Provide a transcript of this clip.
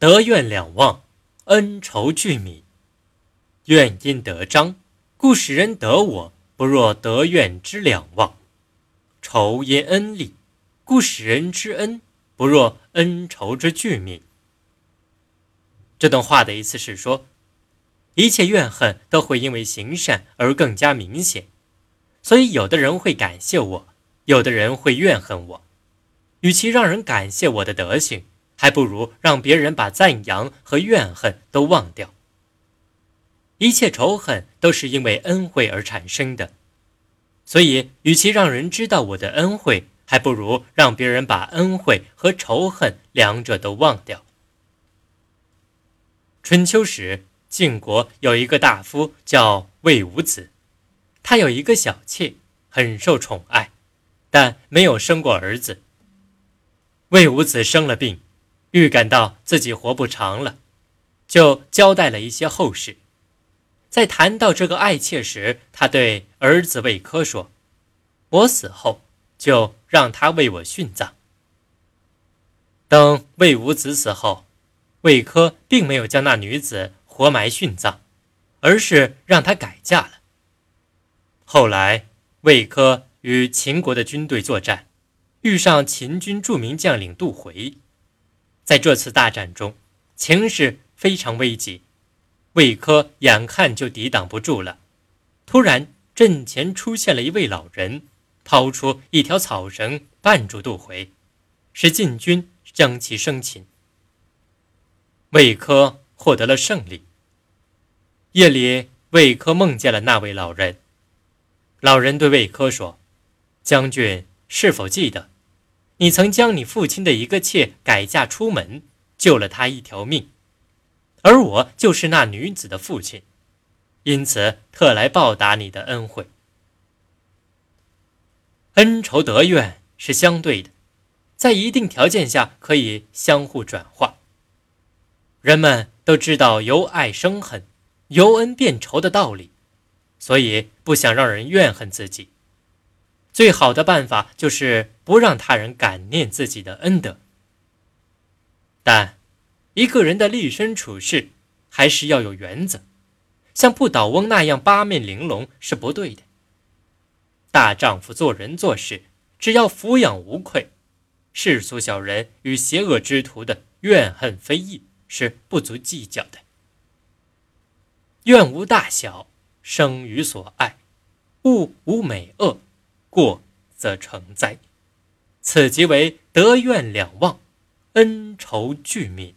德怨两忘，恩仇俱泯。怨因得彰，故使人得我，不若德怨之两忘；仇因恩利，故使人知恩，不若恩仇之俱泯。这段话的意思是说，一切怨恨都会因为行善而更加明显，所以有的人会感谢我，有的人会怨恨我。与其让人感谢我的德行，还不如让别人把赞扬和怨恨都忘掉。一切仇恨都是因为恩惠而产生的，所以与其让人知道我的恩惠，还不如让别人把恩惠和仇恨两者都忘掉。春秋时，晋国有一个大夫叫魏武子，他有一个小妾，很受宠爱，但没有生过儿子。魏武子生了病，预感到自己活不长了，就交代了一些后事。在谈到这个爱妾时，他对儿子魏科说：“我死后，就让他为我殉葬。”等魏武子死后，魏科并没有将那女子活埋殉葬，而是让她改嫁了。后来，魏科与秦国的军队作战。遇上秦军著名将领杜回，在这次大战中，情势非常危急，魏科眼看就抵挡不住了。突然，阵前出现了一位老人，抛出一条草绳绊住杜回，使晋军将其生擒。魏科获得了胜利。夜里，魏科梦见了那位老人，老人对魏科说：“将军。”是否记得，你曾将你父亲的一个妾改嫁出门，救了他一条命，而我就是那女子的父亲，因此特来报答你的恩惠。恩仇得怨是相对的，在一定条件下可以相互转化。人们都知道由爱生恨，由恩变仇的道理，所以不想让人怨恨自己。最好的办法就是不让他人感念自己的恩德，但一个人的立身处世还是要有原则，像不倒翁那样八面玲珑是不对的。大丈夫做人做事，只要抚养无愧，世俗小人与邪恶之徒的怨恨非议是不足计较的。怨无大小，生于所爱；物无美恶。过则成灾，此即为德怨两忘，恩仇俱泯。